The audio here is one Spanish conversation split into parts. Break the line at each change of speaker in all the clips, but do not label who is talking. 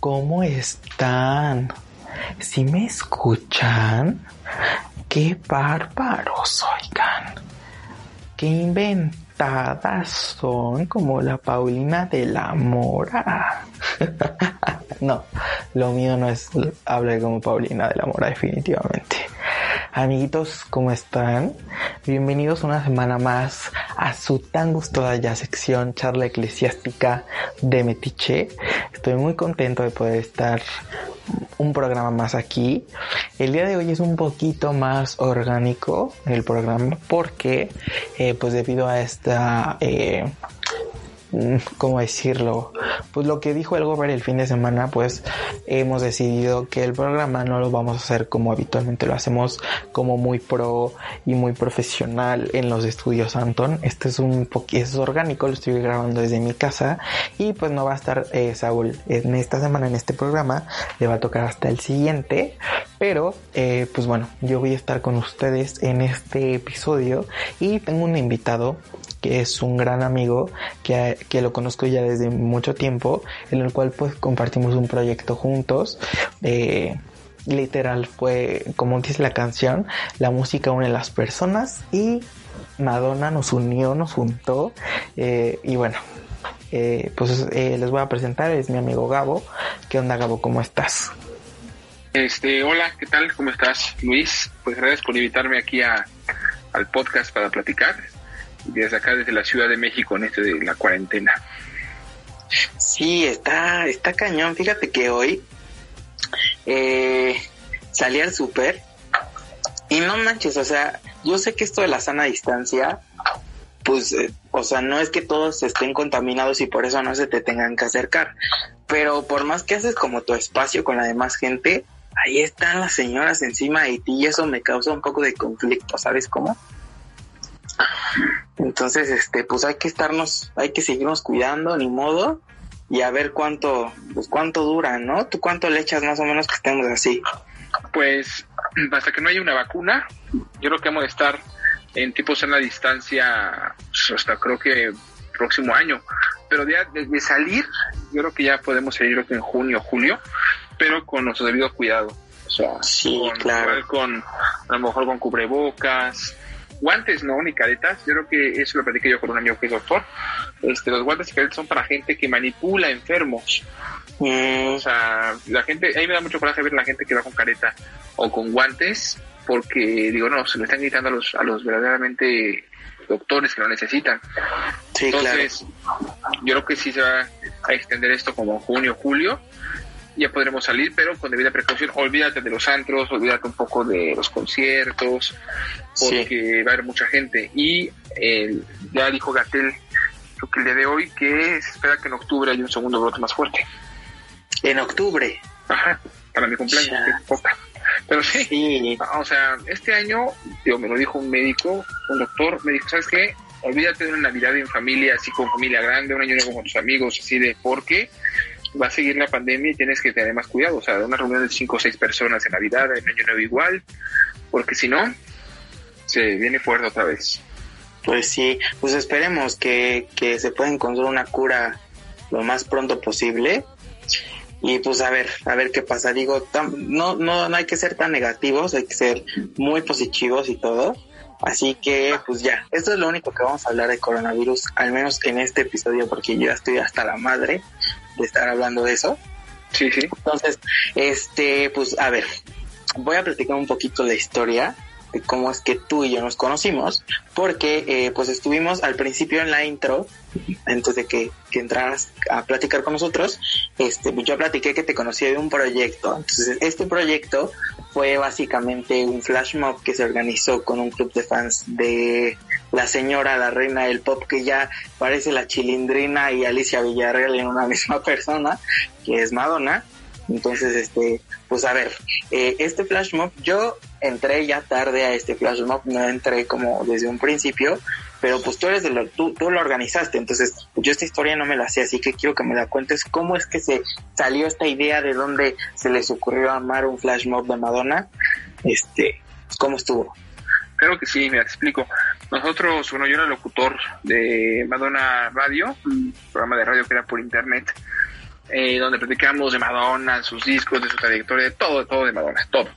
¿cómo están? ¿Si me escuchan? ¡Qué bárbaros, oigan! ¡Qué inventadas son como la Paulina de la Mora! no, lo mío no es hablar como Paulina de la Mora, definitivamente. Amiguitos, ¿cómo están? Bienvenidos una semana más a su tan gustada ya sección charla eclesiástica de Metiche. Estoy muy contento de poder estar un programa más aquí. El día de hoy es un poquito más orgánico el programa porque, eh, pues debido a esta eh, ¿cómo decirlo? Pues lo que dijo el gobernador el fin de semana, pues hemos decidido que el programa no lo vamos a hacer como habitualmente lo hacemos, como muy pro y muy profesional en los estudios Anton. Este es un es orgánico, lo estoy grabando desde mi casa y pues no va a estar eh, Saúl en esta semana en este programa, le va a tocar hasta el siguiente, pero eh, pues bueno, yo voy a estar con ustedes en este episodio y tengo un invitado que es un gran amigo que, que, lo conozco ya desde mucho tiempo, en el cual pues compartimos un proyecto juntos. Eh, literal fue, como dice la canción, la música une las personas y Madonna nos unió, nos juntó eh, y bueno. Eh, pues eh, les voy a presentar, es mi amigo Gabo. ¿Qué onda Gabo? ¿Cómo estás?
Este, hola, ¿qué tal? ¿Cómo estás, Luis? Pues gracias por invitarme aquí al podcast para platicar desde acá, desde la Ciudad de México, en este de la cuarentena.
Sí, está, está cañón. Fíjate que hoy eh, salí al súper y no manches, o sea, yo sé que esto de la sana distancia, pues, eh, o sea, no es que todos estén contaminados y por eso no se te tengan que acercar, pero por más que haces como tu espacio con la demás gente, ahí están las señoras encima de ti y eso me causa un poco de conflicto, ¿sabes cómo? Entonces, este, pues hay que estarnos, hay que seguirnos cuidando, ni modo, y a ver cuánto, pues cuánto dura, ¿no? ¿Tú cuánto le echas más o menos que estemos así?
Pues hasta que no haya una vacuna, yo creo que vamos a estar en tipo sana distancia pues, hasta creo que próximo año. Pero de, de, salir, yo creo que ya podemos salir en junio julio, pero con nuestro debido cuidado. O sea,
sí,
con,
claro.
con, a lo mejor con cubrebocas, guantes no, ni caretas. Yo creo que eso lo platiqué yo con un amigo que es doctor. Este, los guantes y caretas son para gente que manipula enfermos.
Mm,
O sea, la gente, a mí me da mucho coraje ver la gente que va con careta o con guantes, porque digo, no, se lo están gritando a los, a los verdaderamente doctores que lo necesitan.
sí,
Entonces, yo creo que sí se va a extender esto como junio, julio. Ya podremos salir, pero con debida precaución. Olvídate de los antros, olvídate un poco de los conciertos, porque va a haber mucha gente. Y eh, ya dijo Gatel, creo que el día de hoy, que se espera que en octubre haya un segundo brote más fuerte.
En octubre.
Ajá, para mi cumpleaños, poca. Pero sí,
Sí,
o sea, este año, digo, me lo dijo un médico, un doctor, me dijo, ¿sabes qué? Olvídate de una Navidad en familia, así con familia grande, un año nuevo con tus amigos, así de, porque va a seguir la pandemia y tienes que tener más cuidado, o sea, una reunión de cinco o seis personas en Navidad, en año nuevo igual, porque si no, se viene fuerte otra vez.
pues sí, pues esperemos que, que se pueda encontrar una cura lo más pronto posible. Y pues a ver, a ver qué pasa. Digo, no, no, no hay que ser tan negativos, hay que ser muy positivos y todo. Así que, pues ya, esto es lo único que vamos a hablar de coronavirus, al menos en este episodio, porque yo ya estoy hasta la madre de estar hablando de eso.
Sí, sí.
Entonces, este, pues a ver, voy a platicar un poquito la historia de cómo es que tú y yo nos conocimos, porque eh, pues estuvimos al principio en la intro, antes de que, que entraras a platicar con nosotros, este, yo platiqué que te conocí de un proyecto. Entonces, este proyecto fue básicamente un flash mob que se organizó con un club de fans de la señora, la reina del pop, que ya parece la chilindrina y Alicia Villarreal en una misma persona, que es Madonna. Entonces, este, pues a ver, eh, este flash mob, yo entré ya tarde a este flash mob, no entré como desde un principio, pero pues tú eres de lo, tú, tú lo organizaste, entonces yo esta historia no me la sé, así que quiero que me la cuentes cómo es que se salió esta idea de dónde se les ocurrió amar un flash mob de Madonna, este, cómo estuvo.
Claro que sí, me explico. Nosotros, bueno, yo era locutor de Madonna Radio, un programa de radio que era por internet. eh, donde platicamos de Madonna, sus discos, de su trayectoria, de todo, de todo de Madonna, todo.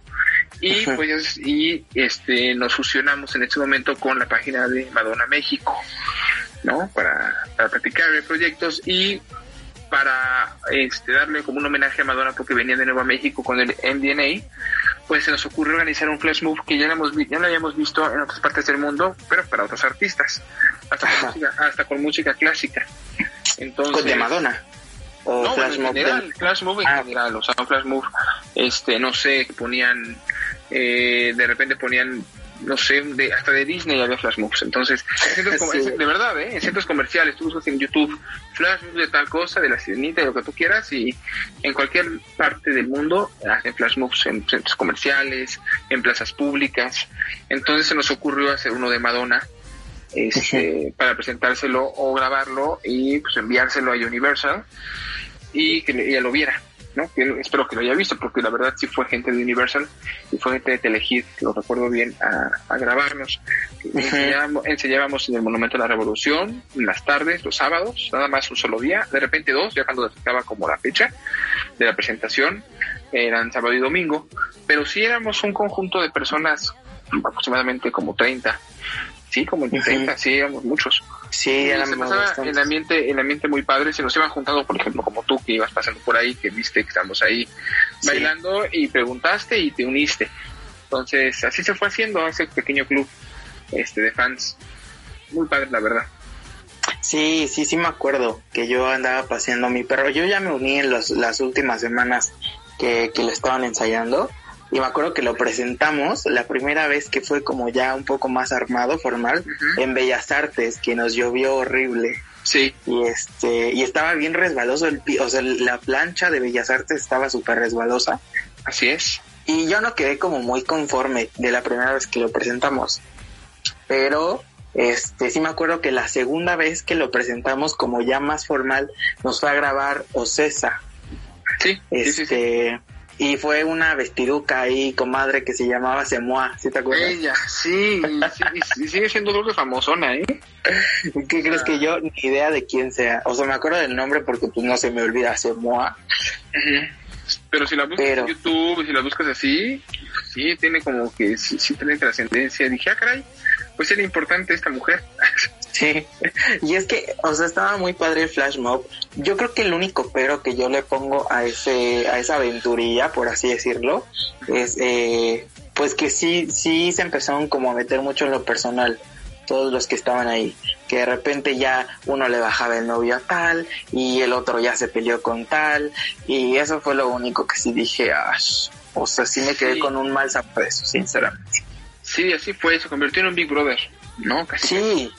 Y pues y este nos fusionamos en este momento con la página de Madonna México, ¿no? Para, para platicar de proyectos y para este, darle como un homenaje a Madonna porque venía de nuevo a México con el MDNA, pues se nos ocurrió organizar un flash move que ya lo, hemos, ya lo habíamos visto en otras partes del mundo, pero para otros artistas, hasta con, música, hasta con música clásica. Entonces,
¿Con de Madonna? ¿O
no,
flash
en general,
del-
flash move en
Ah.
general, o sea, un flash move, este, no sé, que ponían, eh, de repente ponían, no sé, de, hasta de Disney había flash moves, entonces, en centros com-
Sí.
en- de verdad, ¿eh? en centros comerciales, tú buscas en YouTube, flash moves de tal cosa, de la sirenita, de lo que tú quieras, y en cualquier parte del mundo hacen flash moves en centros comerciales, en plazas públicas, entonces se nos ocurrió hacer uno de Madonna, este, para presentárselo o grabarlo y pues enviárselo a Universal y que ella lo viera, ¿no? Que él- espero que lo haya visto porque la verdad sí fue gente de Universal y fue gente de Telehit, lo recuerdo bien, a, a grabarnos. Enseñábamos, enseñábamos en el Monumento a la Revolución, en las tardes, los sábados, nada más un solo día, de repente dos, ya cuando estaba como la fecha de la presentación, eran sábado y domingo, pero sí éramos un conjunto de personas, aproximadamente como 30, sí, como entre
Ujú.
30, sí, éramos muchos.
Sí,
Y se
éramos
pasaba el ambiente, el ambiente muy padre, se nos iban juntando, por ejemplo, como tú que ibas pasando por ahí, que viste que estamos ahí
Sí.
bailando y preguntaste y te uniste. Entonces, así se fue haciendo ese pequeño club este de fans. Muy padre, la verdad.
Sí, sí, sí me acuerdo que yo andaba paseando a mi perro. Yo ya me uní en los- las últimas semanas que, que lo estaban ensayando y me acuerdo que lo presentamos la primera vez que fue como ya un poco más armado, formal, en Bellas Artes, que nos llovió horrible.
Sí,
Y este, y estaba bien resbaloso el o sea, la plancha de Bellas Artes estaba súper resbalosa.
así es.
Y yo no quedé como muy conforme de la primera vez que lo presentamos. Pero este sí me acuerdo que la segunda vez que lo presentamos como ya más formal nos fue a grabar Ocesa.
Sí, sí, sí, sí.
Y fue una vestiduca ahí comadre que se llamaba Semoa, ¿sí te acuerdas?
Ella, sí, y, sigue siendo creo que famosona, ¿eh?
¿Qué crees que yo ni idea de quién sea? O sea, me acuerdo del nombre porque pues no se me olvida Semoa.
Pero si la buscas
Pero-
en YouTube, si la buscas así, sí, tiene como que, sí, sí tiene trascendencia. Dije, ah, caray, pues era importante esta mujer.
Sí, y es que, o sea, estaba muy padre el flash mob. Yo creo que el único pero que yo le pongo a ese, a esa aventurilla, por así decirlo, es, eh, pues que sí, sí se empezaron como a meter mucho en lo personal, todos los que estaban ahí, que de repente ya uno le bajaba el novio a tal, y el otro ya se peleó con tal, y eso fue lo único que sí dije, "Ash". o sea, sí me quedé
Sí.
con un mal sabor de eso, sinceramente.
Sí, así fue, se convirtió en un Big Brother, ¿no? Casi.
Sí,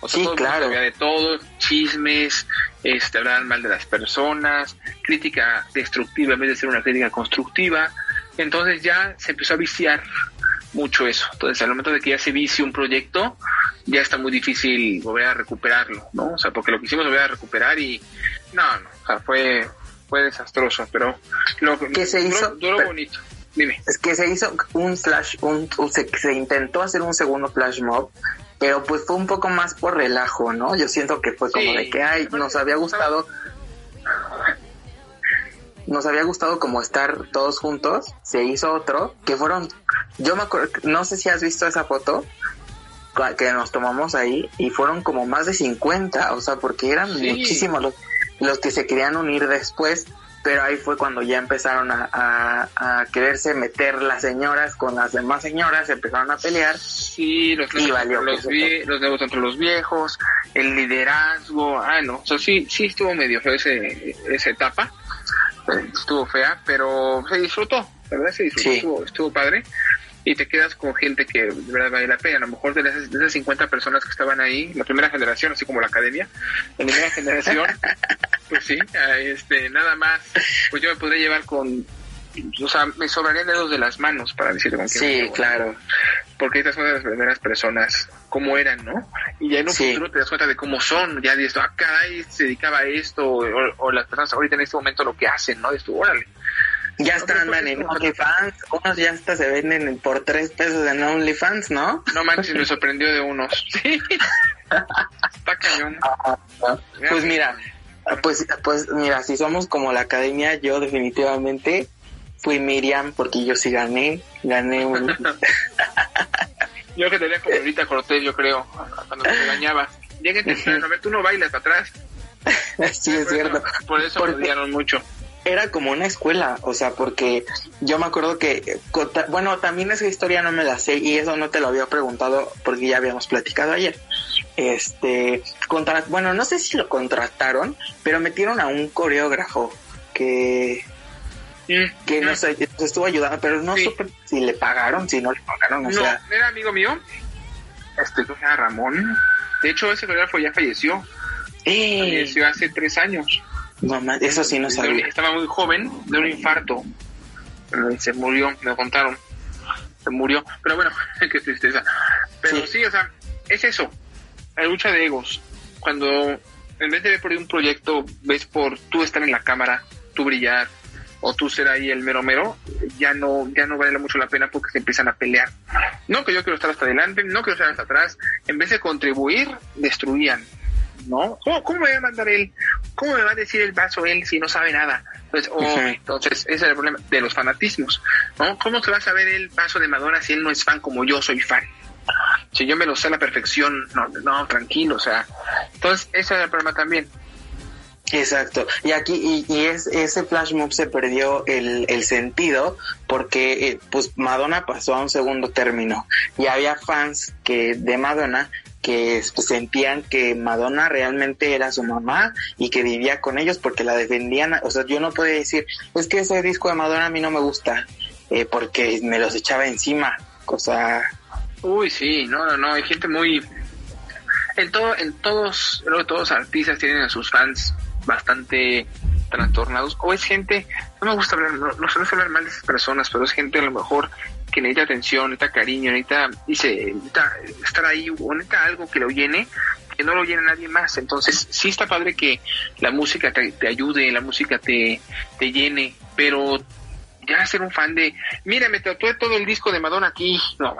O sea,
sí,
todo
claro.
sabía de todo, chismes, este, hablaban mal de las personas, crítica destructiva en vez de ser una crítica constructiva. Entonces ya se empezó a viciar mucho eso. Entonces, al momento de que ya se vicia un proyecto, ya está muy difícil volver a recuperarlo, ¿no? O sea, porque lo que hicimos volver a recuperar y no, no, o sea, fue, fue desastroso, pero lo
¿Qué se
duró-
hizo?
Duró
Pero-
bonito. Dime.
Es que se hizo un flash, un, se, se intentó hacer un segundo flash mob, pero pues fue un poco más por relajo, ¿no? Yo siento que fue como
Sí.
de que, ay, nos había gustado, nos había gustado como estar todos juntos, se hizo otro, que fueron, yo me acuerdo, no sé si has visto esa foto que nos tomamos ahí y fueron como más de 50, o sea, porque eran
Sí.
muchísimos los, los que se querían unir después, pero ahí fue cuando ya empezaron a, a, a quererse meter las señoras con las demás señoras, empezaron a pelear.
Sí, los
Y valió
los, vie- los nuevos entre los viejos, el liderazgo, ah, no, o sea, sí, sí estuvo medio feo ese, esa etapa, estuvo fea, pero se disfrutó, la verdad se disfrutó,
Sí.
estuvo, estuvo padre, y te quedas con gente que de verdad vale la pena, a lo mejor de esas, de esas 50 personas que estaban ahí, la primera generación, así como la academia, la primera generación, pues sí, ah, este, nada más, pues yo me podría llevar con, o sea, me sobrarían dedos de las manos para decir con
Sí, claro.
porque estas son de las primeras personas, cómo eran, ¿no? Y ya en un
Sí.
futuro te das cuenta de cómo son, ya dices, ah, caray, se dedicaba a esto, o, o las personas ahorita en este momento lo que hacen, ¿no? Dices tú, órale.
Ya están
pues,
en
es como-
OnlyFans, unos ya hasta se venden por tres pesos en OnlyFans, ¿no?
No manches, me sorprendió de unos. Sí. Está cañón.
Pues mira, Pues, pues mira, si somos como la academia, yo definitivamente fui Miriam porque yo sí gané, gané un...
yo que tenía como ahorita Cortés, yo creo, cuando me regañaba. Lleguen a ver, tú no bailas atrás.
sí, es cierto.
Por eso me odiaron mucho
era como una escuela, o sea, porque yo me acuerdo que, bueno, también esa historia no me la sé y eso no te lo había preguntado porque ya habíamos platicado ayer. Este, contra, bueno, no sé si lo contrataron, pero metieron a un coreógrafo que, mm, que no sé, estuvo ayudando, pero no supe si le pagaron, si no le pagaron, o no, sea.
era amigo mío, este, era Ramón. De hecho, ese coreógrafo ya falleció. Eh. Falleció hace tres años.
Mamá, eso sí no sabía.
Estaba muy joven de un infarto. Se murió, me contaron. Se murió. Pero bueno, qué tristeza. Pero sí. o sea, es eso. La lucha de egos. Cuando en vez de ver por un proyecto, ves por tú estar en la cámara, tú brillar, o tú ser ahí el mero mero, ya no, ya no vale mucho la pena porque se empiezan a pelear. No que yo quiero estar hasta adelante, no quiero estar hasta atrás. En vez de contribuir, destruían. ¿No? ¿Cómo, me va a mandar él? ¿Cómo me va a decir el vaso él si no sabe nada? Pues, oh, entonces, ese es el problema de los fanatismos, ¿no? ¿Cómo se va a saber el vaso de Madonna si él no es fan como yo soy fan? Si yo me lo sé a la perfección, no, no, tranquilo, o sea. Entonces, ese es el problema también.
Exacto. Y aquí, y, es, ese flash mob se perdió el, el sentido porque, eh, pues, Madonna pasó a un segundo término. Y había fans que de Madonna que sentían que Madonna realmente era su mamá y que vivía con ellos porque la defendían. O sea, yo no podía decir, es que ese disco de Madonna a mí no me gusta eh, porque me los echaba encima. Cosa.
Uy, sí, no, no, no, hay gente muy. En todo, en todos, todos los artistas tienen a sus fans bastante trastornados o es gente, no me gusta hablar, no, no hablar mal de esas personas, pero es gente a lo mejor que necesita atención, necesita cariño, necesita, dice, necesita estar ahí o necesita algo que lo llene, que no lo llene nadie más. Entonces, sí está padre que la música te, ayude, la música te, te llene, pero ya ser un fan de, mira, me tatué todo el disco de Madonna aquí, no,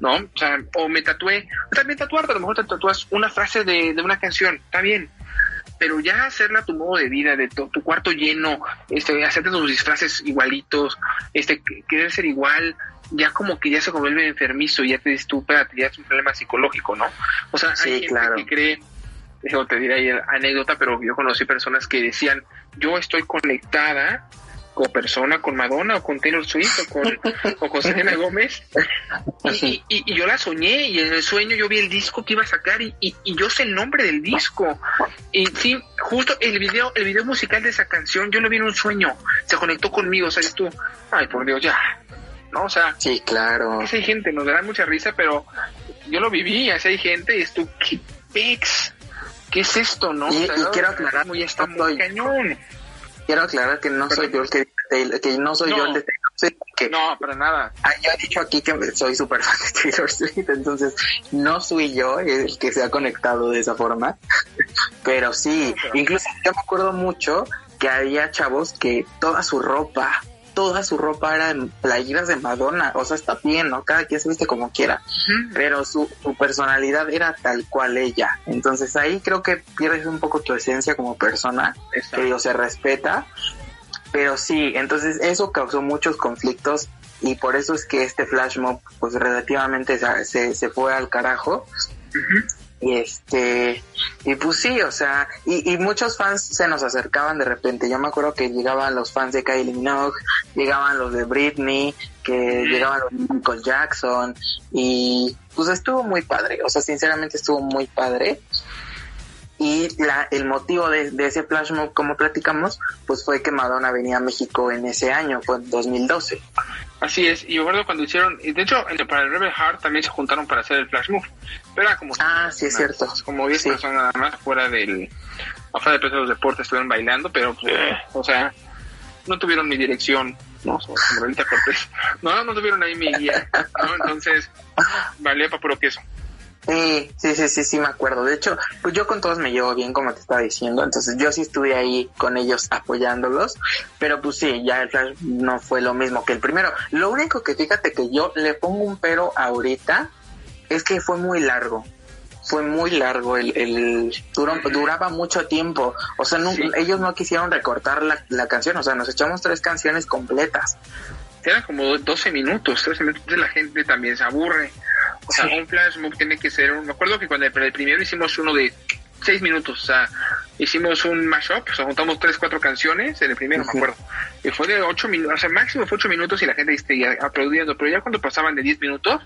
¿no? O sea, o me tatué, también tatuarte, a lo mejor te tatúas una frase de, de una canción, está bien, pero ya hacerla tu modo de vida, de tu, cuarto lleno, este, hacerte tus disfraces igualitos, este, querer ser igual, ya como que ya se vuelve enfermizo ya te dices tú, espérate, ya es un problema psicológico, ¿no? O sea, hay gente que cree, eso te diré ahí anécdota, pero yo conocí personas que decían, yo estoy conectada como persona con Madonna o con Taylor Swift o con, o con Selena Gómez. Y, y, yo la soñé y en el sueño yo vi el disco que iba a sacar y, y, yo sé el nombre del disco. Y sí, justo el video, el video musical de esa canción, yo lo vi en un sueño, se conectó conmigo, o sea, tú, ay por Dios, ya. ¿No? O sea,
sí, claro.
Esa hay gente, nos dará mucha risa, pero yo lo viví, así hay gente y es tú, ¿qué pex? ¿Qué es esto, no?
Y, quiero aclarar, muy está muy cañón quiero aclarar que no soy yo el que, que no soy yo el de
que, no, para nada.
Ah, yo he dicho aquí que soy súper fan de Taylor Swift, entonces no soy yo el que se ha conectado de esa forma. Pero sí, incluso yo me acuerdo mucho que había chavos que toda su ropa, toda su ropa era en playeras de Madonna, o sea, está bien, ¿no? Cada quien se viste como quiera, pero su, personalidad era tal cual ella. Entonces ahí creo que pierdes un poco tu esencia como persona, que se respeta, pero sí, entonces eso causó muchos conflictos y por eso es que este flash mob pues relativamente se, se fue al carajo. Y este, y pues sí, o sea, y, y, muchos fans se nos acercaban de repente. Yo me acuerdo que llegaban los fans de Kylie Minogue, llegaban los de Britney, que llegaban los de Michael Jackson, y pues estuvo muy padre, o sea, sinceramente estuvo muy padre. Y la, el motivo de, de ese flash mob, como platicamos, pues fue que Madonna venía a México en ese año, fue en 2012.
Así es, y recuerdo cuando hicieron, y de hecho para el Rebel Heart también se juntaron para hacer el Flash Move, pero era como...
Ah, sí, es cierto.
Como 10 personas nada más fuera del... afuera de los deportes estuvieron bailando, pero, pues, eh, o sea, no tuvieron mi dirección, ¿no? Cortés. No, no tuvieron ahí mi guía, ¿no? Entonces, valía para puro queso.
Sí, sí, sí, sí, sí, me acuerdo. De hecho, pues yo con todos me llevo bien, como te estaba diciendo. Entonces yo sí estuve ahí con ellos apoyándolos. Pero pues sí, ya el Flash no fue lo mismo que el primero. Lo único que fíjate que yo le pongo un pero ahorita es que fue muy largo. fue muy largo, el, el duraba mucho tiempo, o sea, ellos no quisieron recortar la, la canción, o sea, nos echamos tres canciones completas.
Eran como 12 minutos, 13 minutos, la gente también se aburre. O sea, un flash mob tiene que ser, me acuerdo que cuando el, primero hicimos uno de 6 minutos, o sea, hicimos un mashup, o sea, juntamos 3, 4 canciones en el primero, me acuerdo. Y fue de 8 minutos, o sea, máximo fue 8 minutos y la gente ya aplaudiendo, pero ya cuando pasaban de 10 minutos,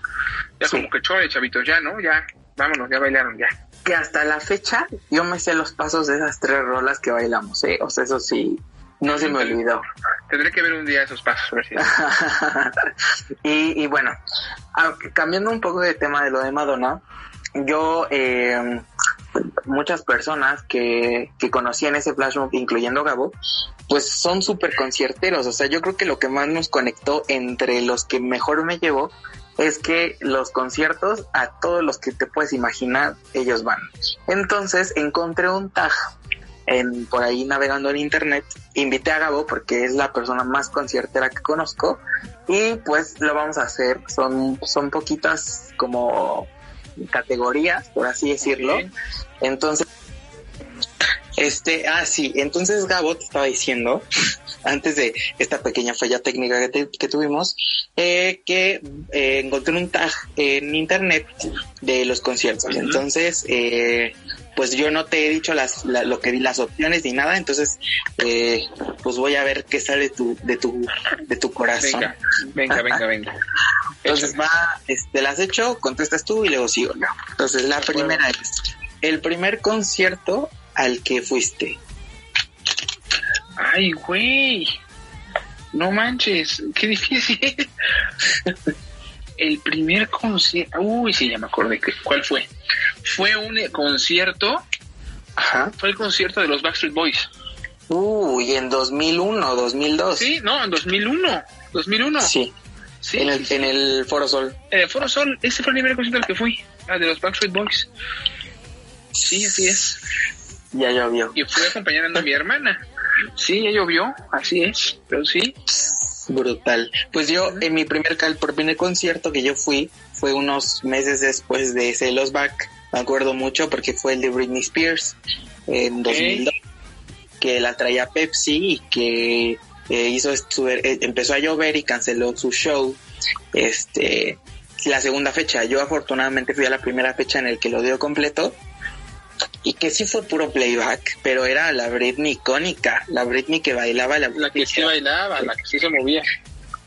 ya como que chore, chavitos, ya, ¿no? Ya, vámonos, ya bailaron, ya.
Que hasta la fecha yo me sé los pasos de esas tres rolas que bailamos, ¿eh? O sea, eso sí, no se me olvidó.
Tendré que ver un día esos pasos.
y, y bueno, cambiando un poco de tema de lo de Madonna, yo, eh, muchas personas que, que conocían ese flash mob, incluyendo Gabo, pues son súper concierteros. O sea, yo creo que lo que más nos conectó entre los que mejor me llevó es que los conciertos, a todos los que te puedes imaginar, ellos van. Entonces encontré un tag en, por ahí navegando en internet, invité a Gabo porque es la persona más conciertera que conozco y pues lo vamos a hacer. Son, son poquitas como categorías, por así decirlo. Entonces, este, ah, sí, entonces Gabo te estaba diciendo, antes de esta pequeña falla técnica que, tuvimos, eh, que eh, encontré un tag en internet de los conciertos. Entonces, eh, pues yo no te he dicho las, lo que las opciones ni nada, entonces eh, pues voy a ver qué sale tu, de tu de tu corazón.
Venga, venga, venga,
entonces va, este, las hecho, contestas tú y luego sigo Entonces la primera es el primer concierto al que fuiste.
Ay, güey. No manches, qué difícil. el primer concierto, uy, sí, ya me acordé, ¿cuál fue? Fue un concierto, Ajá. fue el concierto de los Backstreet Boys.
Uy, en 2001, 2002.
Sí, no, en 2001, 2001.
Sí. Sí, en el, en el Foro Sol.
En el Foro Sol, ese fue el primer concierto al que fui, de los Backstreet Boys. Sí, así es.
Ya llovió.
Y fui acompañando a mi hermana. Sí, ya llovió, así es, pero sí.
Brutal. Pues yo, en mi primer, por primer concierto que yo fui, fue unos meses después de ese Los Back. Me acuerdo mucho porque fue el de Britney Spears en 2002, que la traía Pepsi y que eh, hizo eh, empezó a llover y canceló su show. Este, la segunda fecha. Yo afortunadamente fui a la primera fecha en el que lo dio completo y que sí fue puro playback, pero era la Britney icónica, la Britney que bailaba,
la, la que sí bailaba, la que sí se movía.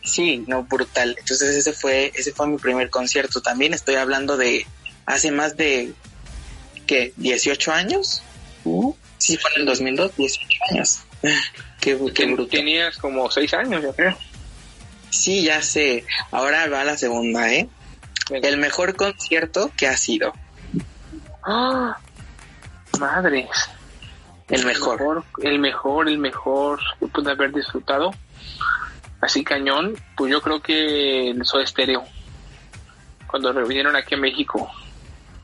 Sí, no, brutal. Entonces ese fue, ese fue mi primer concierto. También estoy hablando de hace más de, ¿qué? ¿18 años? Uh, sí, fue en el 2002, 18 años.
qué, qué brutal. Tenías como 6 años, yo creo.
Sí, ya sé. Ahora va la segunda, ¿eh? El mejor concierto que ha sido.
¡Ah! Madres.
El mejor.
El mejor, el mejor, que pude haber disfrutado. Así cañón, pues yo creo que el Soda Stereo. Cuando vinieron aquí a México.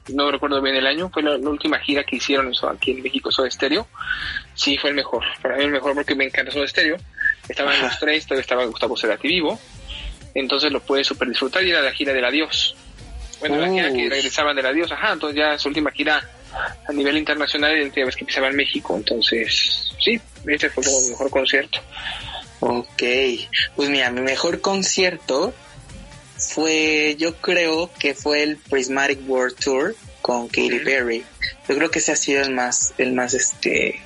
No recuerdo bien el año, fue la, última gira que hicieron eso aquí en México, Soda Stereo. Sí, fue el mejor. Para mí el mejor porque me encanta Soda Stereo. Estaban los tres, todavía estaba Gustavo Cerati vivo. Entonces lo pude super disfrutar y era la gira del adiós. Bueno, la gira que regresaban del adiós, ajá, entonces ya su última gira a nivel internacional y la vez que pisaba en México. Entonces, sí, este fue como mi mejor concierto.
Ok, pues mira, mi mejor concierto fue, yo creo que fue el Prismatic World Tour con Katy Perry. Yo creo que ese ha sido el más, el más este,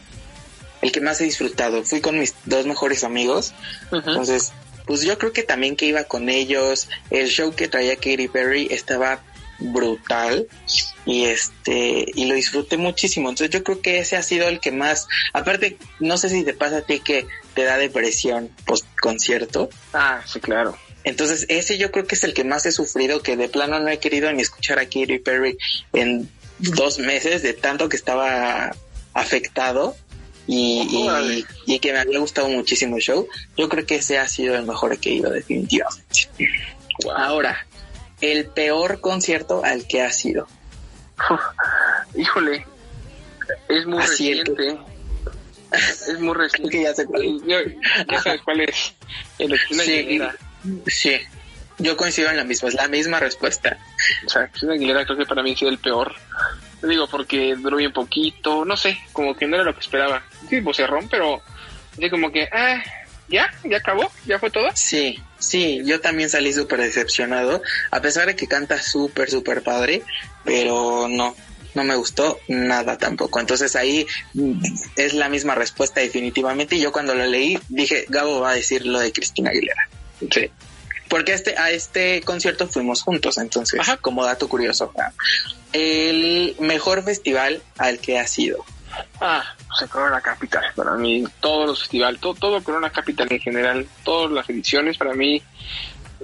el que más he disfrutado. Fui con mis dos mejores amigos, entonces, pues yo creo que también que iba con ellos. El show que traía Katy Perry estaba brutal y este y lo disfruté muchísimo. Entonces yo creo que ese ha sido el que más aparte no sé si te pasa a ti que te da depresión post concierto
ah sí claro.
Entonces ese yo creo que es el que más he sufrido que de plano no he querido ni escuchar a Katy Perry en dos meses de tanto que estaba afectado y, y, que me había gustado muchísimo el show. Yo creo que ese ha sido el mejor que he ido definitivamente. Ahora el peor concierto al que ha sido?
híjole, es muy reciente. Es muy reciente.
ya, sé
sabes cuál es. El
sí, sí, yo coincido en la misma, es la misma respuesta.
O sea, Aguilera creo que para mí ha sido el peor. digo, porque duró bien poquito, no sé, como que no era lo que esperaba. Sí, vocerrón, pero así como que, ah, ya, ya acabó, ya fue todo.
Sí, sí, yo también salí súper decepcionado, a pesar de que canta súper, súper padre, pero no, no me gustó nada tampoco. Entonces ahí es la misma respuesta definitivamente. Y yo cuando lo leí dije, Gabo va a decir lo de Cristina Aguilera.
Sí.
Porque este, a este concierto fuimos juntos, entonces, como dato curioso. El mejor festival al que ha sido.
Ah, pues Corona Capital. Para mí, todos los festivales, todo, todo Corona Capital en general, todas las ediciones, para mí,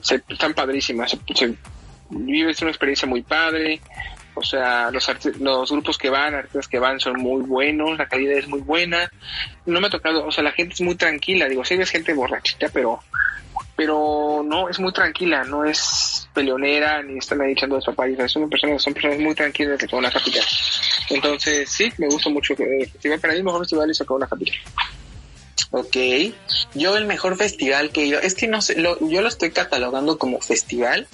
se, están padrísimas. Se, se, vives una experiencia muy padre. O sea, los, los grupos que van, artistas que van son muy buenos, la calidad es muy buena. No me ha tocado, o sea, la gente es muy tranquila. Digo, sí ves gente borrachita, pero pero no, es muy tranquila, no es peleonera, ni están ahí echando papayas, son personas, son personas muy tranquilas de una capital. Entonces, sí, me gusta mucho el festival, para mí el mejor festival es una capital.
Ok, yo el mejor festival que he ido, es que no sé, lo, yo lo estoy catalogando como festival,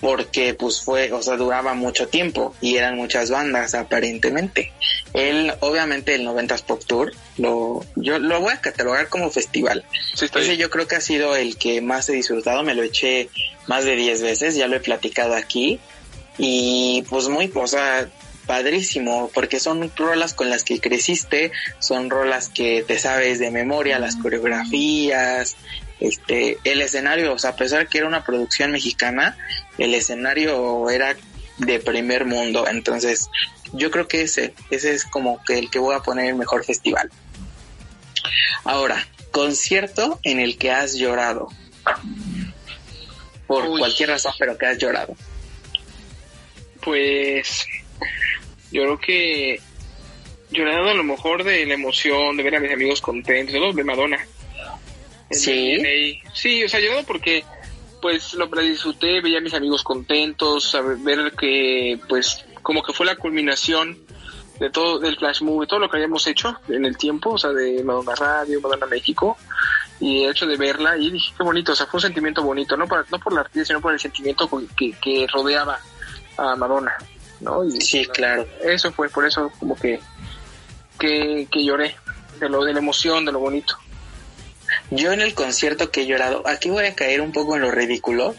porque pues fue, o sea, duraba mucho tiempo y eran muchas bandas aparentemente. Él, obviamente el 90s Pop Tour, lo, yo lo voy a catalogar como festival. Ese yo creo que ha sido el que más he disfrutado, me lo eché más de 10 veces, ya lo he platicado aquí y pues muy, o sea, padrísimo, porque son rolas con las que creciste, son rolas que te sabes de memoria, las coreografías, este, el escenario, o sea, a pesar que era una producción mexicana, el escenario era de primer mundo, entonces yo creo que ese, ese es como que el que voy a poner el mejor festival. Ahora, concierto en el que has llorado. Por cualquier razón, pero que has llorado.
Pues yo creo que llorado a lo mejor de la emoción de ver a mis amigos contentos, de Madonna.
Sí.
Sí, o sea, llegado porque pues lo disfruté, veía a mis amigos contentos, ver que pues como que fue la culminación de todo, del Flash Movie, todo lo que habíamos hecho en el tiempo, o sea, de Madonna Radio, Madonna México, y el hecho de verla, y dije, qué bonito, o sea, fue un sentimiento bonito, no, para, no por la artista, sino por el sentimiento que, que rodeaba a Madonna, ¿no?
Y, sí, claro.
Eso fue, por eso como que, que, que lloré, de lo de la emoción, de lo bonito.
Yo en el concierto que he llorado, aquí voy a caer un poco en lo ridículo,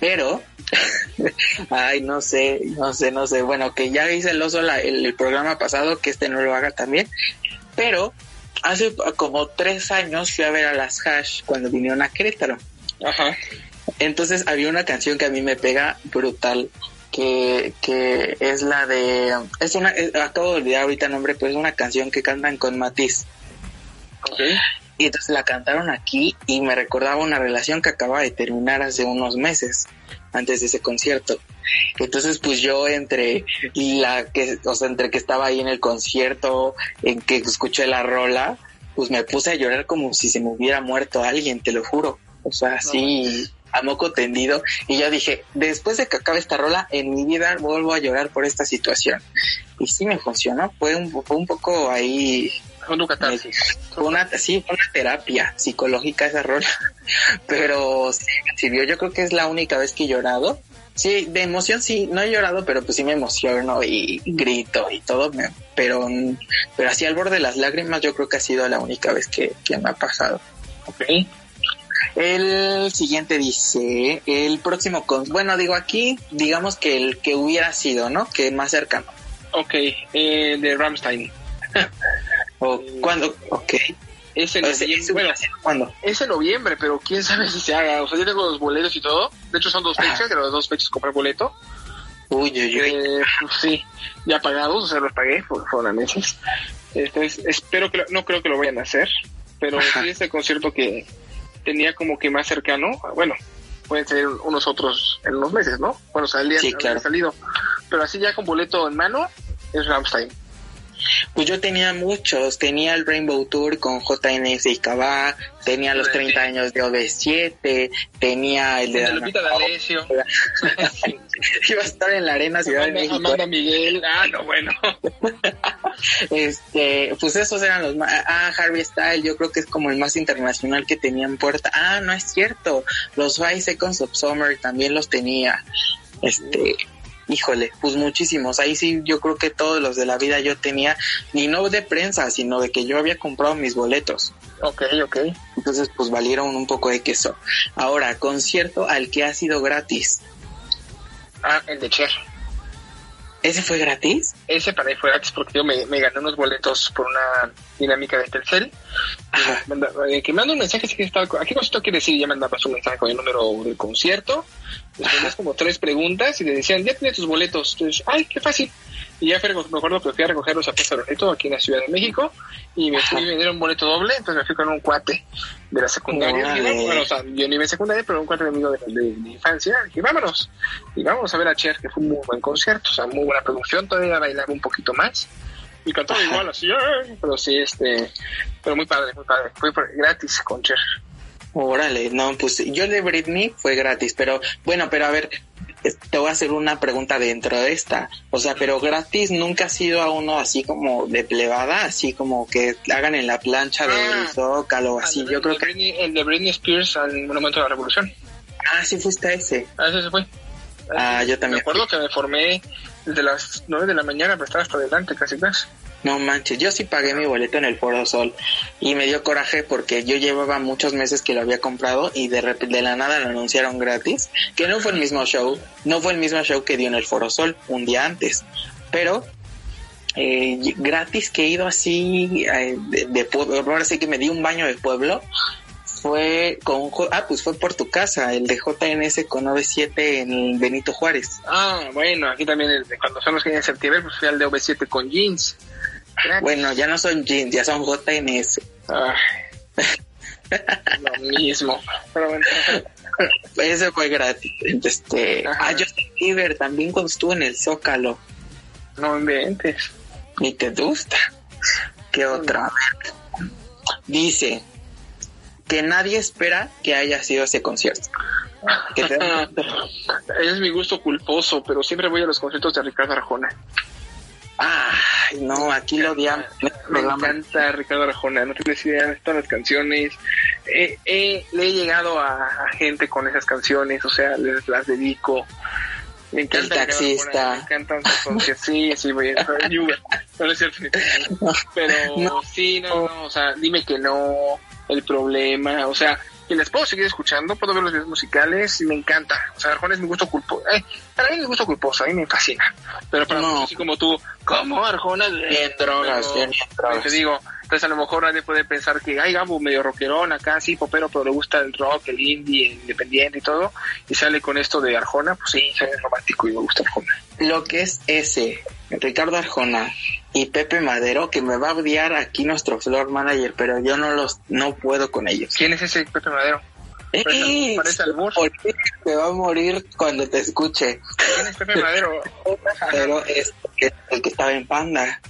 pero, ay, no sé, no sé, no sé, bueno, que ya hice el oso el, programa pasado, que este no lo haga también, pero hace como tres años fui a ver a las Hash cuando vinieron a Querétaro.
Ajá.
Entonces había una canción que a mí me pega brutal, que, que es la de, es una, acabo de olvidar ahorita el nombre, pero es una canción que cantan con Matiz.
Okay.
Y entonces la cantaron aquí y me recordaba una relación que acaba de terminar hace unos meses antes de ese concierto. Entonces, pues yo entre la que, o sea, entre que estaba ahí en el concierto, en que escuché la rola, pues me puse a llorar como si se me hubiera muerto alguien, te lo juro. O sea, así a moco tendido. Y yo dije, después de que acabe esta rola, en mi vida vuelvo a llorar por esta situación. Y sí me funcionó, fue un, fue un poco ahí una, sí, una terapia psicológica esa rola, pero sí sirvió. Yo creo que es la única vez que he llorado. Sí, de emoción sí, no he llorado, pero pues sí me emociono y grito y todo, pero, pero así al borde de las lágrimas yo creo que ha sido la única vez que, que me ha pasado.
Ok.
El siguiente dice, el próximo, con, bueno, digo aquí, digamos que el que hubiera sido, ¿no? Que más cercano.
Ok, eh, de Ramstein.
¿O cuándo? Ok.
Es en noviembre. Bueno,
¿cuándo?
Es en noviembre, pero quién sabe si se haga. O sea, yo tengo los boletos y todo. De hecho, son dos fechas, de las dos fechas compré boleto.
Uy, uy, uy.
Eh, sí, ya pagados, o sea, los pagué, fueron meses. Entonces, espero que, no creo que lo vayan a hacer, pero sí este concierto que tenía como que más cercano, bueno, pueden ser unos otros en unos meses, ¿no? Bueno, o el día
sí, claro.
salido. Pero así ya con boleto en mano, es Ramstein.
Pues yo tenía muchos, tenía el Rainbow Tour con JNS y Cabá, tenía los 30 años de OV7, tenía el de...
de Lupita D'Alessio.
Iba a estar en la Arena Ciudad
Amanda,
de México.
Amanda Miguel, ah, no, bueno.
este, pues esos eran los más... Ah, Harvey Style, yo creo que es como el más internacional que tenía en puerta. Ah, no es cierto, los Five Seconds of Summer también los tenía. Este Híjole, pues muchísimos. Ahí sí, yo creo que todos los de la vida yo tenía, ni no de prensa, sino de que yo había comprado mis boletos.
Ok, ok.
Entonces, pues valieron un poco de queso. Ahora, concierto al que ha sido gratis.
Ah, el de Cher.
¿Ese fue gratis?
Ese para mí fue gratis porque yo me, me gané unos boletos por una dinámica de Telcel. Eh, que manda un mensaje, que estaba, ¿a qué concierto quiere decir? Ya mandabas un mensaje con el número del concierto. Después como tres preguntas y le decían, ya tienes tus boletos. Entonces, ay, qué fácil. Y ya fue, me acuerdo que fui a recogerlos a Plaza Loreto, aquí en la Ciudad de México, y me fui a vender un boleto doble, entonces me fui con un cuate de la secundaria. Y bueno, bueno, o sea, yo ni en secundaria, pero un cuate de amigo de, de, de infancia. Y vámonos. Y vamos a ver a Cher, que fue un muy buen concierto, o sea, muy buena producción, todavía bailaba un poquito más. Y cantaba igual, así, "Ay", pero sí, este, pero muy padre, muy padre. Fue gratis con Cher.
Órale, no, pues yo de Britney fue gratis, pero bueno, pero a ver, te voy a hacer una pregunta dentro de esta. O sea, pero gratis nunca ha sido a uno así como de plebada, así como que hagan en la plancha del
Ah.
Zócalo, así.
De-
Yo creo
de
que.
Britney- el de Britney Spears al Monumento de la Revolución.
Ah, sí fuiste a ese.
A ese se fue.
Ah, yo también.
Me acuerdo que me formé desde las 9 de la mañana para estar hasta adelante, casi casi.
No manches, yo sí pagué mi boleto en el Foro Sol y me dio coraje porque yo llevaba muchos meses que lo había comprado y de de la nada lo anunciaron gratis, que no fue el mismo show, no fue el mismo show que dio en el Foro Sol un día antes, pero eh, gratis que he ido así eh, de, de pueblo, ahora sí que me di un baño de pueblo, fue con, ah pues fue por tu casa, el de JNS con 97 en Benito Juárez.
Ah, bueno, aquí también el de cuando son los que en septiembre, pues fui al de OV7 con jeans.
Bueno, ya no son jeans, ya son JNS.
Lo mismo. Pero bueno,
Ese fue gratis. Este,
Ajá.
ah, Justin Bieber también cuando estuvo en el Zócalo.
no inventes.
Ni te gusta. ¿Qué otra? Dice que nadie espera que haya sido ese concierto. Que te-
es mi gusto culposo, pero siempre voy a los conciertos de Ricardo Arjona.
Ay, no, aquí lo odiamos.
Me encanta Ricardo Arjona, no tienes idea de todas las canciones. Eh, eh, le he llegado a, a gente con esas canciones, o sea, les las dedico. Me encanta
El taxista.
Arjona, Me encantan sus conciertos. Sí, sí, voy a Uber. No, no es cierto. Pero
No.
sí, no, no, o sea, dime que no, el problema, o sea, y les puedo seguir escuchando, puedo ver los videos musicales y me encanta. O sea, Arjona es mi gusto culposo. Eh, para mí es mi gusto culposo, a mí me fascina. Pero para
No.
así como tú, ¿cómo Arjona?
Ni en drogas, drogas.
Te digo, entonces a lo mejor nadie puede pensar que, ay, Gabo, medio rockerón acá, sí, popero, pero le gusta el rock, el indie, el independiente y todo, y sale con esto de Arjona, pues sí, soy romántico y me gusta Arjona.
Lo que es ese, Ricardo Arjona y Pepe Madero, que me va a odiar aquí nuestro floor manager, pero yo no los, no puedo con ellos.
¿Quién es ese Pepe Madero? Parece- parece albur.
¿Por qué te va a morir cuando te escuche?
¿Quién es Pepe Madero?
Pero es el que estaba en Panda.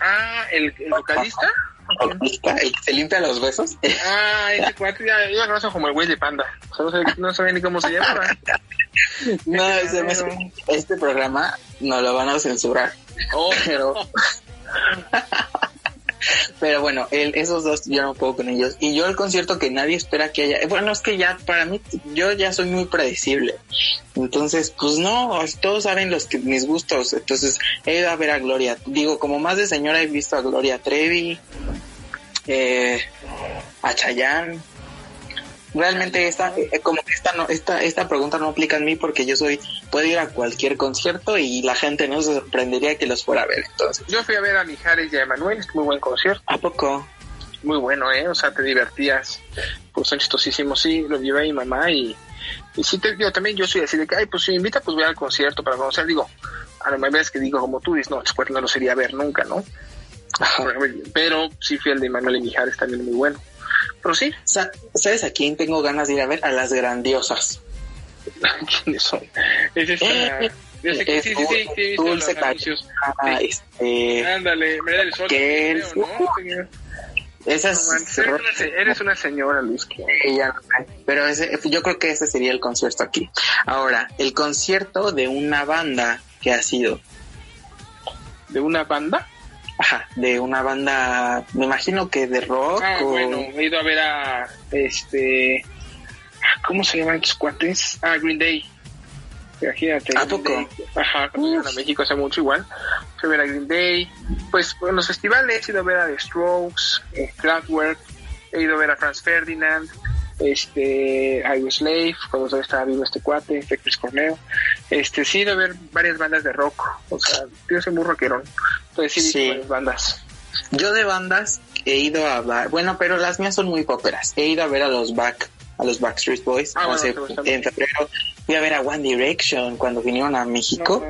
Ah, ¿el, el vocalista?
El que se limpia los besos.
Ah, ese cuate, ya, yo lo conozco como el güey de Panda. O sea, no, sabía, no sabía ni cómo se llamaba.
No, ese me hace- este programa no lo van a censurar.
Oh,
Pero, pero bueno, esos dos yo no puedo con ellos. Y yo el concierto que nadie espera que haya. Bueno, es que ya para mí, yo ya soy muy predecible. Entonces, pues no, todos saben los que mis gustos. Entonces, he ido a ver a Gloria. Digo, como más de señora he visto a Gloria Trevi, eh, a Chayanne. Realmente esta, eh, como que esta, no, esta, esta pregunta no aplica en mí porque yo soy, puedo ir a cualquier concierto y la gente no se sorprendería que los fuera a ver. Entonces,
Yo fui a ver a Mijares y a Emanuel, es muy buen concierto.
¿a poco?
muy bueno, ¿eh? O sea, te divertías. Pues son chistosísimos, sí, lo llevé a mi mamá y, y sí, te digo, también yo soy así de que, ay, pues si me invita, pues voy al concierto para conocer. Digo, a lo mejor es que digo, como tú dices, no, después no lo sería a ver nunca, ¿no? Pero sí fui al de Manuel y Mijares también muy bueno. Pero sí,
Sa- ¿Sabes a quién tengo ganas de ir a ver? A las grandiosas.
¿quiénes son? Es esta...
Eh,
que
es
sí, sí, sí, sí, he visto
Dulce. Ah, este,
Ándale, me da el sol.
Que
creo,
es-
¿no?
esas
No manches, eres una señora, Luz.
hay. pero ese, yo creo que ese sería el concierto aquí. Ahora, el concierto de una banda que ha sido,
¿De una banda?
Ajá, de una banda, me imagino que de rock
Ah,
o
bueno, he ido a ver a este. ¿Cómo se llaman estos cuates? Ah, Green Day. Imagínate.
¿A poco?
Day. Ajá, a México hace mucho igual. Fui a ver a Green Day. Pues en los festivales he ido a ver a The Strokes, eh, Kraftwerk, he ido a ver a Franz Ferdinand, este, I Was Slave, cuando todavía estaba vivo este cuate, este Chris Corneo. Este, sí he ido a ver varias bandas de rock. O sea, yo soy muy rockerón. Entonces sí,
Sí.
varias bandas.
Yo de bandas he ido a va- bueno, pero las mías son muy poperas. He ido a ver a los Back, a los Backstreet Boys
Ah, bueno,
hace- en febrero. Fui a ver a One Direction cuando vinieron a México.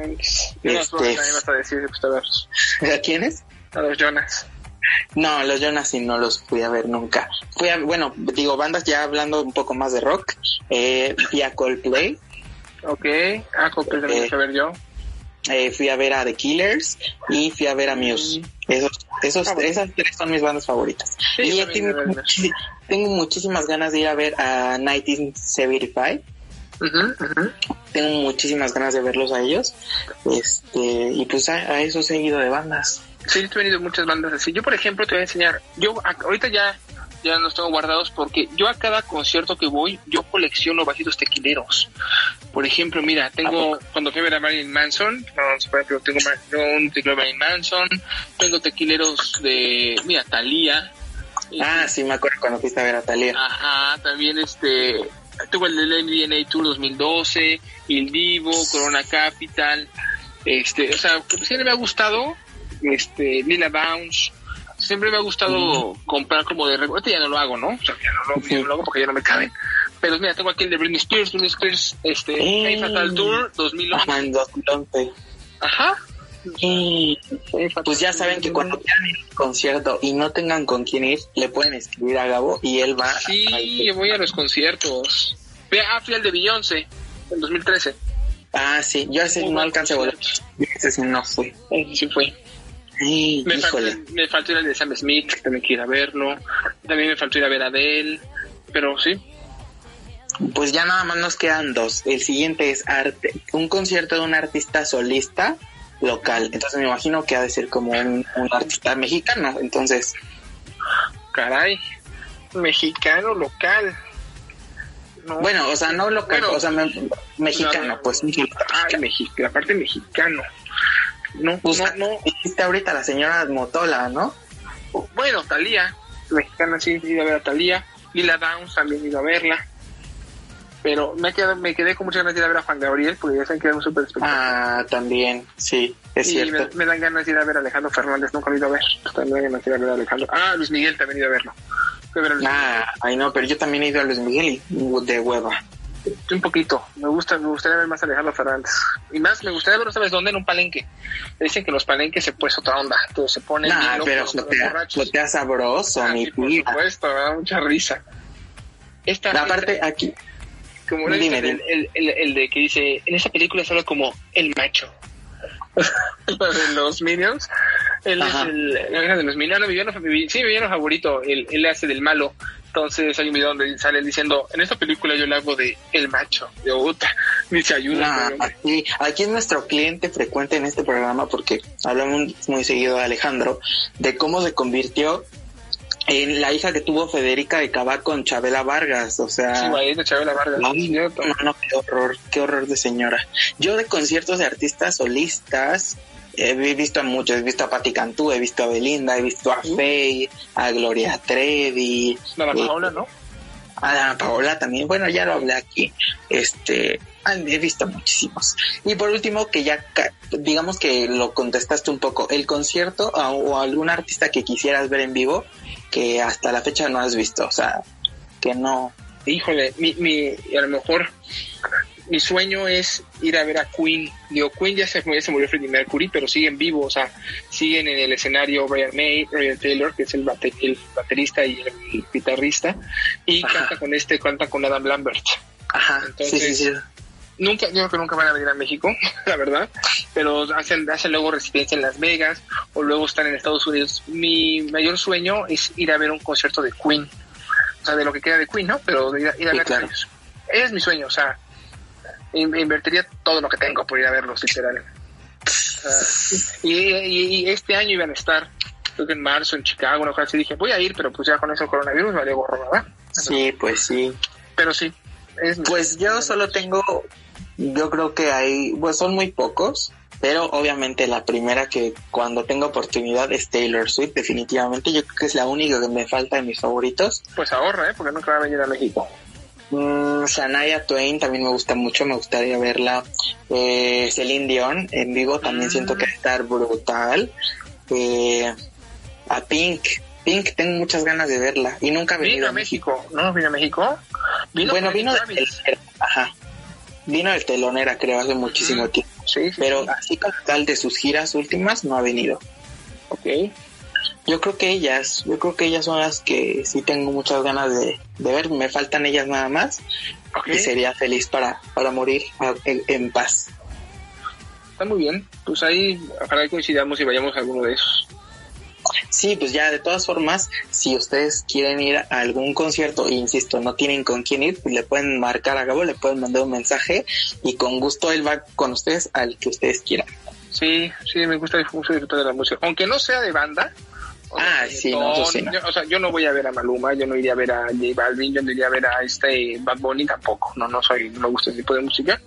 No,
Este-
vas a decir, pues, a verlos.
¿A quiénes?
A los Jonas.
No, los Jonas sí no los fui a ver nunca. Fui a, bueno, digo, bandas ya hablando un poco más de rock. Eh, fui a Coldplay,
Ok. Ah, Coldplay también
Eh,
fui a ver yo.
eh, fui a ver a The Killers y fui a ver a Muse. Esos, esos,
Ah, bueno.
Esas tres son mis bandas favoritas.
Sí,
y
yo
tengo,
a
muchísimas ganas de ir a ver a 1975.
Ujú, ujú.
Tengo muchísimas ganas de verlos a ellos. Este, y pues a, a eso he seguido de bandas.
Sí, he venido muchas bandas así. Yo, por ejemplo, te voy a enseñar. Yo ahorita ya ya los tengo guardados porque yo a cada concierto que voy, yo colecciono vasitos tequileros. Por ejemplo, mira, tengo, cuando fui a ver a Marilyn Manson, no, por ejemplo, tengo un tequilero de Marilyn Manson, tengo tequileros de, mira, Thalía.
Ah, sí, me acuerdo cuando fuiste a ver a Talía.
Ajá, también este, tuve el del MDNA Tour 2012, Il Divo, Corona Capital, este, o sea, siempre me ha gustado, este, Lila Bounce, siempre me ha gustado comprar como de, ahorita ya no lo hago, ¿no? O sea, ya no, lo, ya no lo hago porque ya no me caben. Pero mira, tengo aquí el de Britney Spears, Britney Spears, este,
Eh.
Fame Fatal Tour 2011.
Ajá, en 2011.
Ajá.
Pues ya saben que
2011.
cuando quieran ir al concierto y no tengan con quién ir, le pueden escribir a Gabo y él va.
Sí, yo voy a los conciertos. Fui a- Ah, fui al de Beyoncé en 2013.
Ah, sí, yo ese no alcancé
concierto.
Ese sí no fui.
Ese Sí fue. Me faltó, me faltó ir al de Sam Smith, que también quiero verlo. También me faltó ir a ver a Adele. Pero sí,
Pues ya nada más nos quedan dos. El siguiente es arte, un concierto de un artista solista local. Entonces me imagino que ha de ser como un, un artista mexicano. Entonces,
caray. Mexicano local. No.
bueno, o sea, no local,
Bueno,
o sea, me- mexicano,
no,
pues.
México, la parte mexicano. No,
Pues,
no, no.
dijiste ahorita la señora Motola, ¿no?
Bueno, Talía, mexicana sí, he ido a ver a Talía. Lila Downs también he ido a verla. Pero me quedé, me quedé con muchas ganas de ir a ver a Juan Gabriel, porque ya saben que era un súper espectáculo.
Ah, también, sí, es
y me,
cierto.
me dan ganas de ir a ver a Alejandro Fernández, nunca lo he ido a ver. También me dan ganas de ir a ver a Alejandro. Ah, Luis Miguel también he ido a verlo. A ver a Luis
Ah, ay no, pero yo también he ido a Luis Miguel y de hueva.
Un poquito. Me gusta, me gustaría ver más a Alejandro Fernández. Y más, me gustaría verlo, ¿sabes dónde? En un palenque. Dicen que los palenques se pues otra onda. Entonces se bien
Nah,
locos
pero jotea sabroso,
Ah,
mi
sí, por supuesto, me da mucha risa. Esta,
Aparte, aquí,
como la
Dime,
el, el, el, el de que dice, en esa película solo como el macho. Lo de los Minions. Él
Ajá.
es el, el de los mi villano, mi- sí, mi villano favorito. Él, él hace del malo. Entonces hay un video donde sale diciendo, en esta película yo le hago de el macho. De puta, ni se ayuda.
nah, aquí, aquí es nuestro cliente frecuente en este programa porque hablamos muy seguido de Alejandro, de cómo se convirtió en la hija que tuvo Federica de Cabá con Chabela Vargas, o sea...
Sí, de Chabela Vargas.
No, no, no, qué horror, qué horror de señora. Yo de conciertos de artistas solistas he visto a muchos, he visto a Patti Cantú, he visto a Belinda, he visto a Faye, a Gloria Trevi,
Dana
eh,
Paola, ¿no?
a Dana Paola también, bueno, ya lo hablé aquí, este, he visto muchísimos. Y por último, que ya, digamos que lo contestaste un poco, el concierto o algún artista que quisieras ver en vivo que hasta la fecha no has visto, o sea, que no,
Híjole, mi, mi, a lo mejor mi sueño es ir a ver a Queen. Digo, Queen ya se, ya se murió Freddie Mercury, pero siguen vivos, o sea, siguen en el escenario Brian May, Brian Taylor, que es el, bate- el baterista y el guitarrista, y
Ajá.
canta con este, canta con Adam Lambert.
ajá, sí, sí, sí.
Nunca, yo creo que nunca van a venir a México, la verdad, pero hacen, hacen luego residencia en Las Vegas o luego están en Estados Unidos. Mi mayor sueño es ir a ver un concierto de Queen, o sea, de lo que queda de Queen, ¿no? Pero de ir a, ir a ver
claro.
ellos. Ese es mi sueño, o sea, invertiría todo lo que tengo por ir a verlos, literal. Sea, y, y- y este año iban a estar, creo que en marzo, en Chicago, una cosa así, dije, voy a ir, pero pues ya con eso coronavirus me gorro, ¿verdad?
Sí, pues sí.
Pero sí, es
Pues yo solo tengo yo creo que hay, pues son muy pocos, pero obviamente la primera que cuando tengo oportunidad es Taylor Swift, definitivamente. Yo creo que es la única que me falta de mis favoritos.
Pues ahorra, ¿eh? Porque nunca va a venir a México.
Mm, Shania Twain también me gusta mucho, me gustaría verla. Eh, Celine Dion en vivo también siento que va a estar brutal. Eh, a Pink, Pink tengo muchas ganas de verla y nunca ha venido
Vino a México, ¿no? ¿Vino a México? ¿Vino
bueno, vino de telonera, ajá. Vino de telonera, creo, hace muchísimo tiempo.
Sí, sí,
Pero
sí.
así como tal de sus giras últimas no ha venido.
Ok.
Yo creo que ellas, yo creo que ellas son las que sí tengo muchas ganas de, de ver. Me faltan ellas nada más y sería feliz para, para morir en, en paz.
Está muy bien. Pues ahí, ojalá coincidamos y vayamos a alguno de esos.
Sí, pues ya de todas formas, si ustedes quieren ir a algún concierto, e insisto, no tienen con quién ir, pues le pueden marcar a Gabo, le pueden mandar un mensaje y con gusto él va con ustedes al que ustedes quieran.
Sí, sí, me gusta mucho disfrutar de la música. Aunque no sea de banda. O
Ah, sí, no, eso sí, no.
yo- o sea, yo no voy a ver a Maluma, yo no iría a ver a J Balvin, yo no iría a ver a este Bad Bunny tampoco. No, no soy, no me gusta ese tipo de música.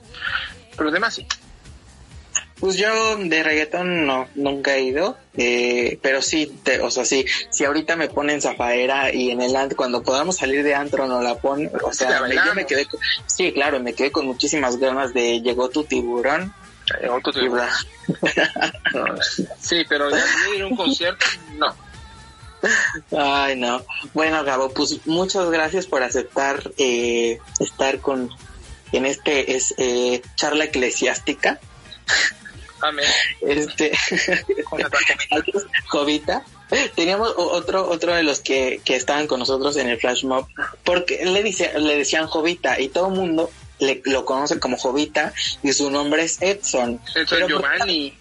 Pero los demás sí.
Pues yo de reggaetón no, nunca he ido, eh, pero sí, te, o sea, sí, si ahorita me ponen Zafaera y en el ant- cuando podamos salir de antro no la ponen, o sea, me, yo me quedé, con- sí, claro, me quedé con muchísimas ganas de Llegó tu tiburón,
tipo.
bla.
No, Sí, pero ya ir a un concierto, no.
Ay, no. Bueno, Gabo, pues muchas gracias por aceptar eh, estar con en este es eh, charla eclesiástica.
Amén.
Este. Jovita. Teníamos otro otro de los que, que estaban con nosotros en el flash mob porque le dice le decían Jovita y todo el mundo le, lo conoce como Jovita y su nombre es Edson. Pero,
Giovanni.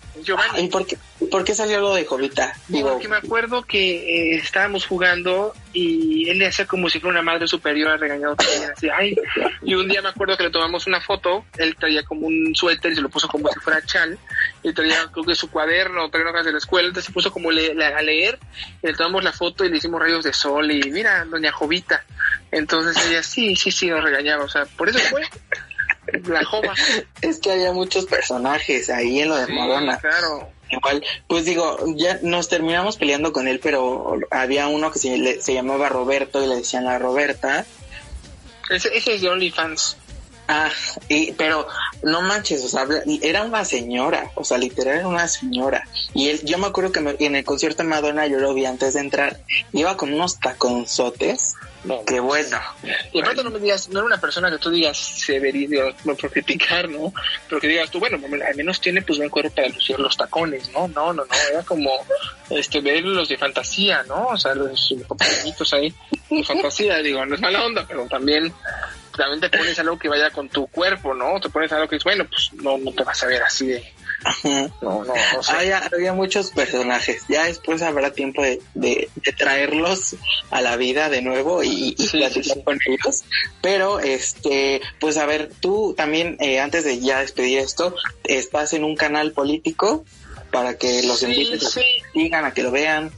¿Y por qué, por qué salió lo de Jovita? Digo,
Porque me acuerdo que eh, estábamos jugando y él le hacía como si fuera una madre superior regañado también, así, ay. Y un día me acuerdo que le tomamos una foto, él traía como un suéter y se lo puso como si fuera chal, y traía creo que su cuaderno, traía hojas de la escuela, entonces se puso como le- le- a leer, y le tomamos la foto y le hicimos rayos de sol y mira, doña Jovita. Entonces ella sí, sí, sí nos regañaba, o sea, por eso fue la jova.
es que había muchos personajes ahí en lo de
Sí,
Madonna.
claro.
Igual, pues digo, ya nos terminamos peleando con él, pero había uno que se, le- se llamaba Roberto y le decían la Roberta.
Ese, ese es de OnlyFans.
Ah, y, pero no manches, o sea, era una señora, o sea, literal era una señora. Y él, yo me acuerdo que me- en el concierto de Madonna yo lo vi antes de entrar, iba con unos taconzotes,
No,
que bueno.
Y aparte no me digas, no era una persona que tú digas se digo, no por criticar, ¿no? Pero que digas tú, bueno, al menos tiene pues buen cuerpo para lucir los tacones, ¿no? No, no, no, era como este ver los de fantasía, ¿no? O sea, los pequeñitos ahí de fantasía, digo, no es mala onda, pero también también te pones algo que vaya con tu cuerpo, ¿no? Te pones algo que es, bueno, pues no, no te vas a ver así de, no, no, no sé.
Había, había muchos personajes. Ya después habrá tiempo de, de, de traerlos a la vida de nuevo y, y
Sí,
platicar
sí, sí.
con ellos. Pero, este, pues a ver, tú también, eh, antes de ya despedir esto, estás en un canal político para que los
Sí,
invites a
sí.
que sigan, a que lo vean.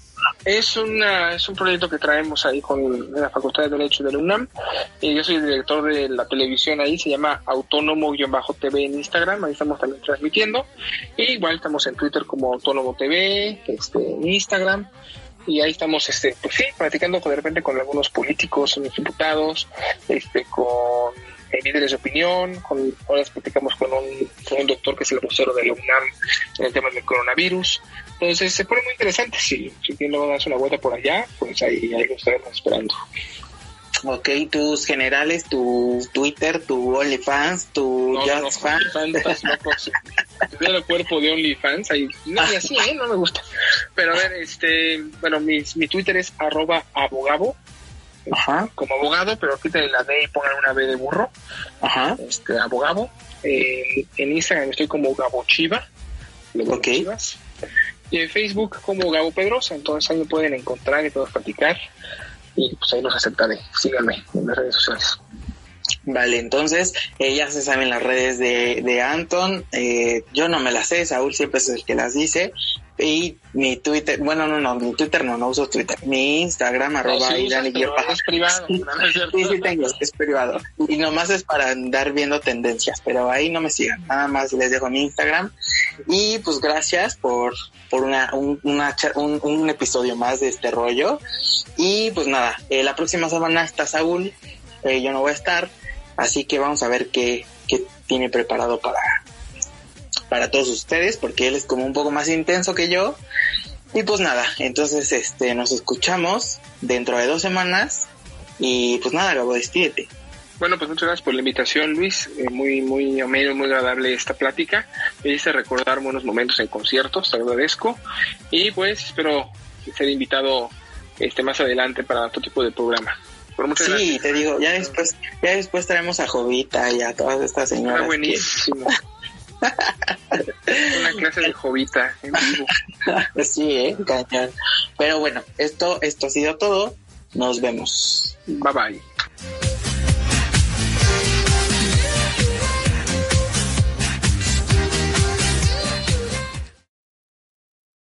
Es, una, es un proyecto que traemos ahí con la Facultad de Derecho de la UNAM. Y yo soy el director de la televisión ahí, se llama Autónomo-TV en Instagram, ahí estamos también transmitiendo. Y igual estamos en Twitter como Autónomo TV, este, Instagram. Y ahí estamos, este, pues sí, platicando de repente con algunos políticos, unos diputados, este, con eh, líderes de opinión, con, ahora platicamos con un, con un doctor que es el vocero de la UNAM en el tema del coronavirus. Entonces se pone muy interesante. Si, si quieren luego darse una vuelta por allá, pues ahí, ahí lo estaremos esperando.
Ok, tus generales, tu Twitter, tu OnlyFans, tu
No, no, no,
Just Fan.
OnlyFans, estás loco. Si tuviera el cuerpo de OnlyFans, ahí, no, y así, ¿eh? No me gusta. Pero a ver, este, bueno, mi, mi Twitter es arroba abogado,
Ajá,
como abogado, pero quiten la D y pongan una B de burro,
ajá.
este, abogado. Eh, en Instagram estoy como Gabo Chiva, luego
Ok.
Chivas. Y en Facebook como Gabo Pedrosa, entonces ahí me pueden encontrar y podemos platicar. Y pues ahí los aceptaré. Síganme en las redes sociales.
Vale, entonces eh, ya se saben las redes de, de Anton. Eh, yo no me las sé, Saúl siempre es el que las dice. Y mi Twitter, bueno, no, no, mi Twitter no, no uso Twitter. Mi Instagram, arroba
sí,
Irani
pero es privado. ¿no es?
Sí, sí tengo, es privado. Y nomás es para andar viendo tendencias, pero ahí no me sigan. Nada más les dejo mi Instagram. Y pues gracias por, por una, un, una un, un episodio más de este rollo. Y pues nada, eh, la próxima semana está Saúl, eh, yo no voy a estar, así que vamos a ver qué, qué tiene preparado para, para todos ustedes, porque él es como un poco más intenso que yo. Y pues nada, entonces este nos escuchamos dentro de dos semanas. Y pues nada, Gabo, despídete.
Bueno, pues muchas gracias por la invitación, Luis. Eh, muy, muy ameno, muy agradable esta plática. Me hice recordar buenos momentos en conciertos, te agradezco. Y pues espero ser invitado este más adelante para otro tipo de programa. Pero muchas
Sí,
gracias.
te digo, ya después, ya después traemos a Jovita y a todas estas señoras.
Está
que-
buenísimo. Una clase de jovita en vivo.
sí, eh, cañón. Pero bueno, esto, esto ha sido todo. Nos vemos.
Bye bye.